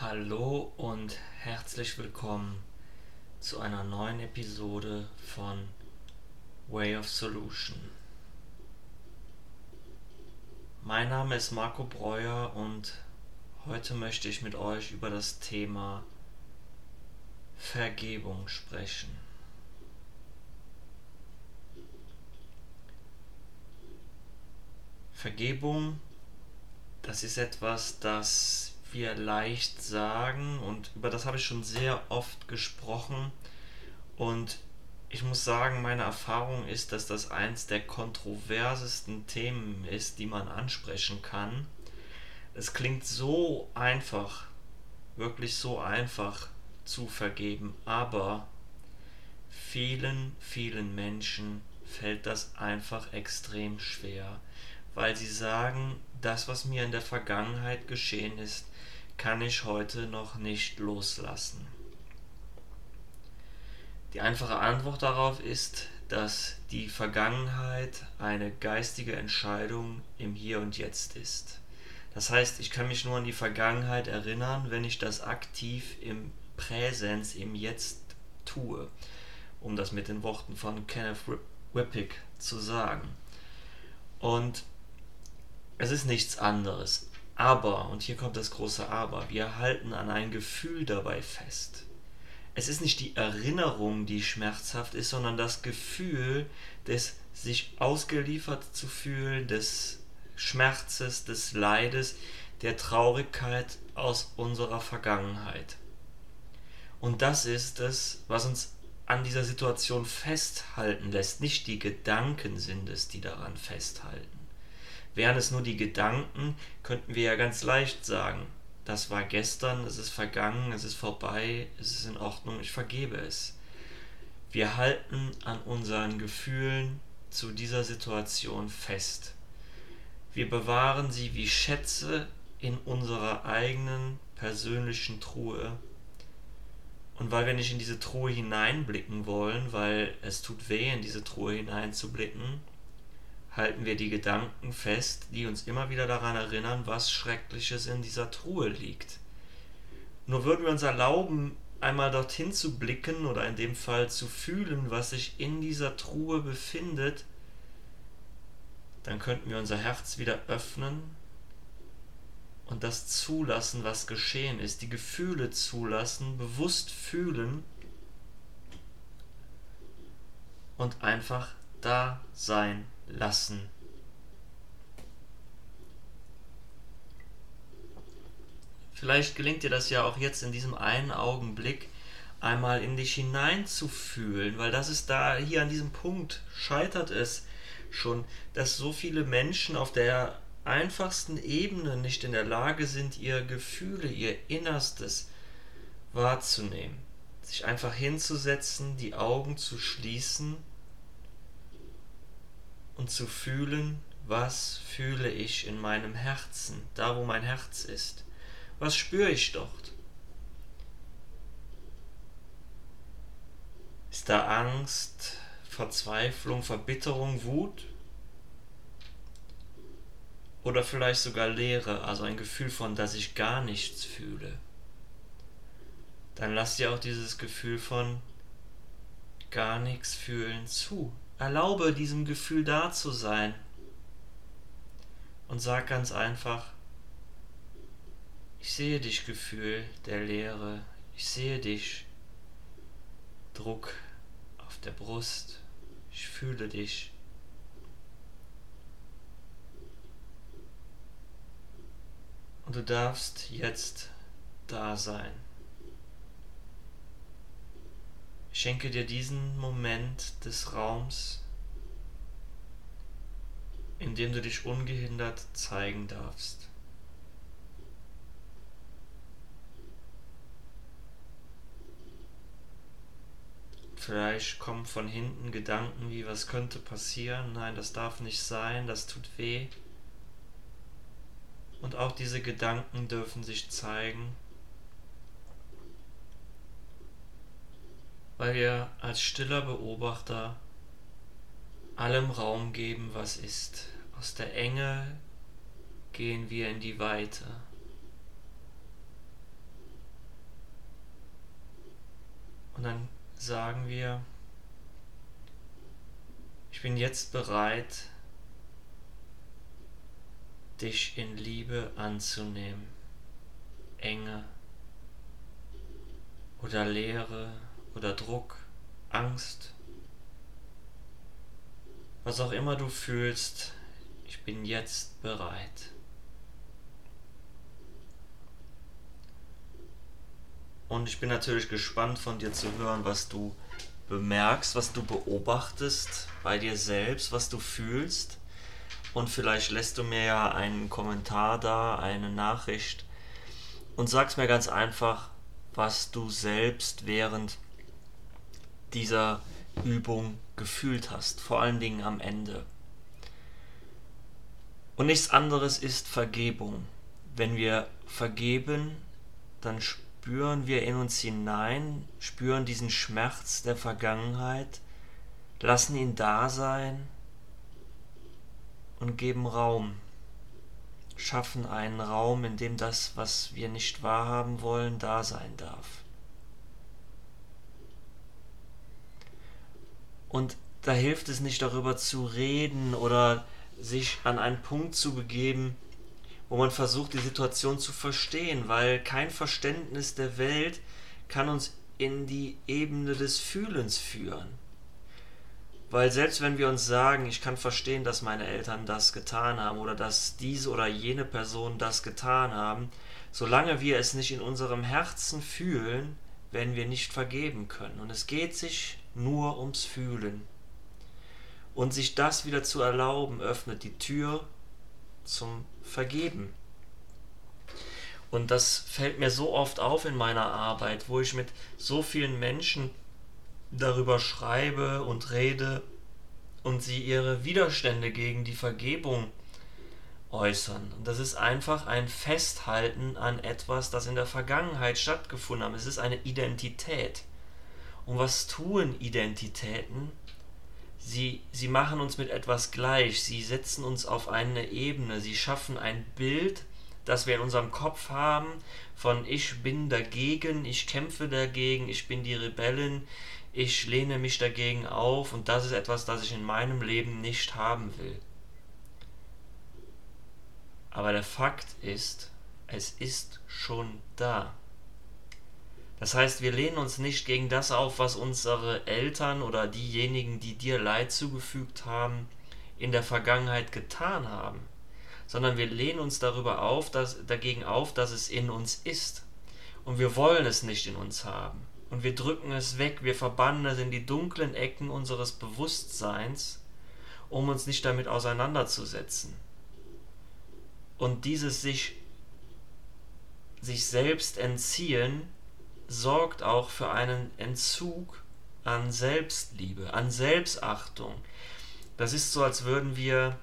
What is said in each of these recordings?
Hallo und herzlich willkommen zu einer neuen Episode von Way of Solution. Mein Name ist Marco Breuer und heute möchte ich mit euch über das Thema Vergebung sprechen. Vergebung, das ist etwas, das leicht sagen. Und über das habe ich schon sehr oft gesprochen. Und ich muss sagen, meine Erfahrung ist, dass das eins der kontroversesten Themen ist, die man ansprechen kann. Es klingt so einfach, wirklich so einfach zu vergeben, aber vielen, vielen Menschen fällt das einfach extrem schwer, weil sie sagen, das, was mir in der Vergangenheit geschehen ist, kann ich heute noch nicht loslassen? Die einfache Antwort darauf ist, dass die Vergangenheit eine geistige Entscheidung im Hier und Jetzt ist. Das heißt, ich kann mich nur an die Vergangenheit erinnern, wenn ich das aktiv im Präsens, im Jetzt tue, um das mit den Worten von Kenneth Wippick zu sagen. Und es ist nichts anderes. Aber, und hier kommt das große Aber, wir halten an ein Gefühl dabei fest. Es ist nicht die Erinnerung, die schmerzhaft ist, sondern das Gefühl des sich ausgeliefert zu fühlen, des Schmerzes, des Leides, der Traurigkeit aus unserer Vergangenheit. Und das ist es, was uns an dieser Situation festhalten lässt. Nicht die Gedanken sind es, die daran festhalten. Wären es nur die Gedanken, könnten wir ja ganz leicht sagen, das war gestern, es ist vergangen, es ist vorbei, es ist in Ordnung, ich vergebe es. Wir halten an unseren Gefühlen zu dieser Situation fest. Wir bewahren sie wie Schätze in unserer eigenen persönlichen Truhe. Und weil wir nicht in diese Truhe hineinblicken wollen, weil es tut weh, in diese Truhe hineinzublicken, halten wir die Gedanken fest, die uns immer wieder daran erinnern, was Schreckliches in dieser Truhe liegt. Nur würden wir uns erlauben, einmal dorthin zu blicken oder in dem Fall zu fühlen, was sich in dieser Truhe befindet, dann könnten wir unser Herz wieder öffnen und das zulassen, was geschehen ist, die Gefühle zulassen, bewusst fühlen und einfach da sein lassen. Vielleicht gelingt dir das ja auch jetzt in diesem einen Augenblick einmal in dich hineinzufühlen, weil das ist da hier an diesem Punkt scheitert es schon, dass so viele Menschen auf der einfachsten Ebene nicht in der Lage sind, ihr Gefühle, ihr Innerstes wahrzunehmen, sich einfach hinzusetzen, die Augen zu schließen und zu fühlen, was fühle ich in meinem Herzen, da wo mein Herz ist. Was spüre ich dort? Ist da Angst, Verzweiflung, Verbitterung, Wut? Oder vielleicht sogar Leere, also ein Gefühl von, dass ich gar nichts fühle? Dann lass dir auch dieses Gefühl von gar nichts fühlen zu. Erlaube diesem Gefühl da zu sein. Und sag ganz einfach, ich sehe dich, Gefühl der Leere. Ich sehe dich, Druck auf der Brust. Ich fühle dich. Und du darfst jetzt da sein. Schenke dir diesen Moment des Raums, in dem du dich ungehindert zeigen darfst. Vielleicht kommen von hinten Gedanken wie, was könnte passieren? Nein, das darf nicht sein, das tut weh. Und auch diese Gedanken dürfen sich zeigen weil wir als stiller Beobachter allem Raum geben, was ist. Aus der Enge gehen wir in die Weite. Und dann sagen wir, ich bin jetzt bereit, dich in Liebe anzunehmen. Enge oder Leere oder Druck, Angst, was auch immer du fühlst, ich bin jetzt bereit. Und ich bin natürlich gespannt von dir zu hören, was du bemerkst, was du beobachtest bei dir selbst, was du fühlst. Und vielleicht lässt du mir ja einen Kommentar da, eine Nachricht und sagst mir ganz einfach, was du selbst während dieser Übung gefühlt hast, vor allen Dingen am Ende. Und nichts anderes ist Vergebung. Wenn wir vergeben, dann spüren wir in uns hinein, spüren diesen Schmerz der Vergangenheit, lassen ihn da sein und geben Raum, schaffen einen Raum, in dem das, was wir nicht wahrhaben wollen, da sein darf. Und da hilft es nicht darüber zu reden oder sich an einen Punkt zu begeben, wo man versucht, die Situation zu verstehen, weil kein Verständnis der Welt kann uns in die Ebene des Fühlens führen. Weil selbst wenn wir uns sagen, ich kann verstehen, dass meine Eltern das getan haben oder dass diese oder jene Person das getan haben, solange wir es nicht in unserem Herzen fühlen, werden wir nicht vergeben können. Und es geht sich nur ums Fühlen. Und sich das wieder zu erlauben, öffnet die Tür zum Vergeben. Und das fällt mir so oft auf in meiner Arbeit, wo ich mit so vielen Menschen darüber schreibe und rede und sie ihre Widerstände gegen die Vergebung äußern. Und das ist einfach ein Festhalten an etwas, das in der Vergangenheit stattgefunden hat. Es ist eine Identität. Und was tun Identitäten? Sie, sie machen uns mit etwas gleich, sie setzen uns auf eine Ebene, sie schaffen ein Bild, das wir in unserem Kopf haben, von ich bin dagegen, ich kämpfe dagegen, ich bin die Rebellin, ich lehne mich dagegen auf und das ist etwas, das ich in meinem Leben nicht haben will. Aber der Fakt ist, es ist schon da. Das heißt, wir lehnen uns nicht gegen das auf, was unsere Eltern oder diejenigen, die dir Leid zugefügt haben, in der Vergangenheit getan haben, sondern wir lehnen uns darüber auf, dass, dagegen auf, dass es in uns ist. Und wir wollen es nicht in uns haben und wir drücken es weg, wir verbannen es in die dunklen Ecken unseres Bewusstseins, um uns nicht damit auseinanderzusetzen. Und dieses sich, sich selbst entziehen sorgt auch für einen Entzug an Selbstliebe, an Selbstachtung. Das ist so, als würden wir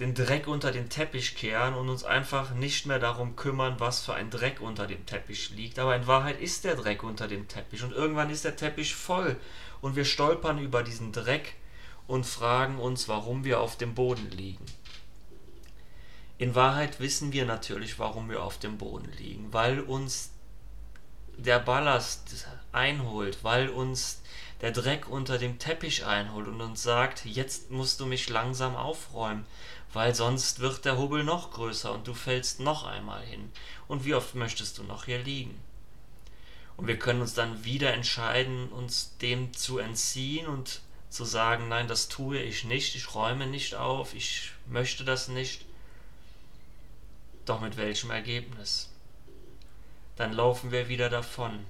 den Dreck unter den Teppich kehren und uns einfach nicht mehr darum kümmern, was für ein Dreck unter dem Teppich liegt. Aber in Wahrheit ist der Dreck unter dem Teppich und irgendwann ist der Teppich voll und wir stolpern über diesen Dreck und fragen uns, warum wir auf dem Boden liegen. In Wahrheit wissen wir natürlich, warum wir auf dem Boden liegen, weil uns der Ballast einholt, weil uns der Dreck unter dem Teppich einholt und uns sagt, jetzt musst du mich langsam aufräumen, weil sonst wird der Hubbel noch größer und du fällst noch einmal hin. Und wie oft möchtest du noch hier liegen? Und wir können uns dann wieder entscheiden, uns dem zu entziehen und zu sagen, nein, das tue ich nicht, ich räume nicht auf, ich möchte das nicht. Doch mit welchem Ergebnis? Dann laufen wir wieder davon.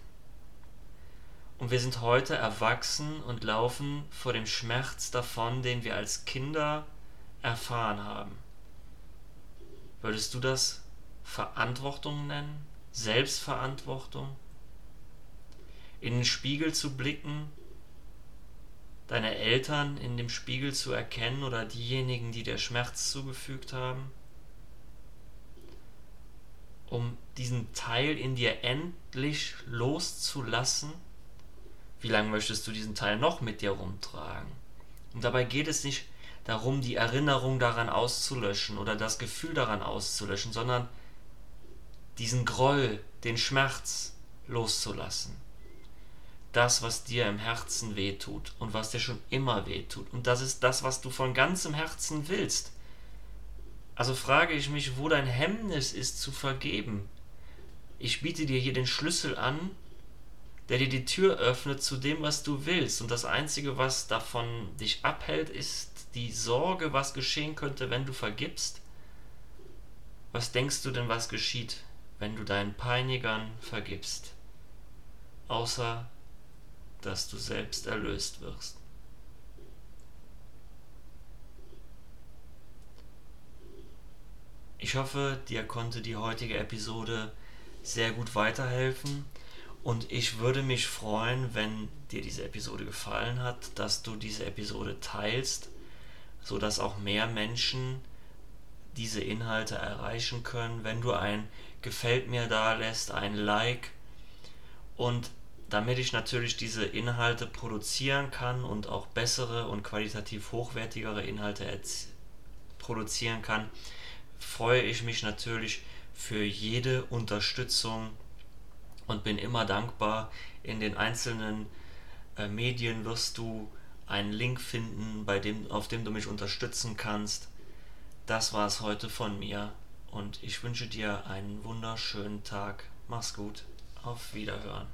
Und wir sind heute erwachsen und laufen vor dem Schmerz davon, den wir als Kinder erfahren haben. Würdest du das Verantwortung nennen? Selbstverantwortung? In den Spiegel zu blicken, deine Eltern in dem Spiegel zu erkennen oder diejenigen, die dir Schmerz zugefügt haben? Um diesen Teil in dir endlich loszulassen? Wie lange möchtest du diesen Teil noch mit dir rumtragen? Und dabei geht es nicht darum, die Erinnerung daran auszulöschen oder das Gefühl daran auszulöschen, sondern diesen Groll, den Schmerz loszulassen. das, was dir im Herzen wehtut und was dir schon immer wehtut. Und das ist das, was du von ganzem Herzen willst. Also frage ich mich, wo dein Hemmnis ist zu vergeben. Ich biete dir hier den Schlüssel an, der dir die Tür öffnet zu dem, was du willst. Und das Einzige, was davon dich abhält, ist die Sorge, was geschehen könnte, wenn du vergibst. Was denkst du denn, was geschieht, wenn du deinen Peinigern vergibst? Außer, dass du selbst erlöst wirst. Ich hoffe, dir konnte die heutige Episode sehr gut weiterhelfen und ich würde mich freuen, wenn dir diese Episode gefallen hat, dass du diese Episode teilst, sodass auch mehr Menschen diese Inhalte erreichen können. Wenn du ein Gefällt mir da lässt, ein Like und damit ich natürlich diese Inhalte produzieren kann und auch bessere und qualitativ hochwertigere Inhalte produzieren kann, freue ich mich natürlich für jede Unterstützung und bin immer dankbar. In den einzelnen äh, Medien wirst du einen Link finden, bei dem, auf dem du mich unterstützen kannst. Das war es heute von mir und ich wünsche dir einen wunderschönen Tag. Mach's gut. Auf Wiederhören.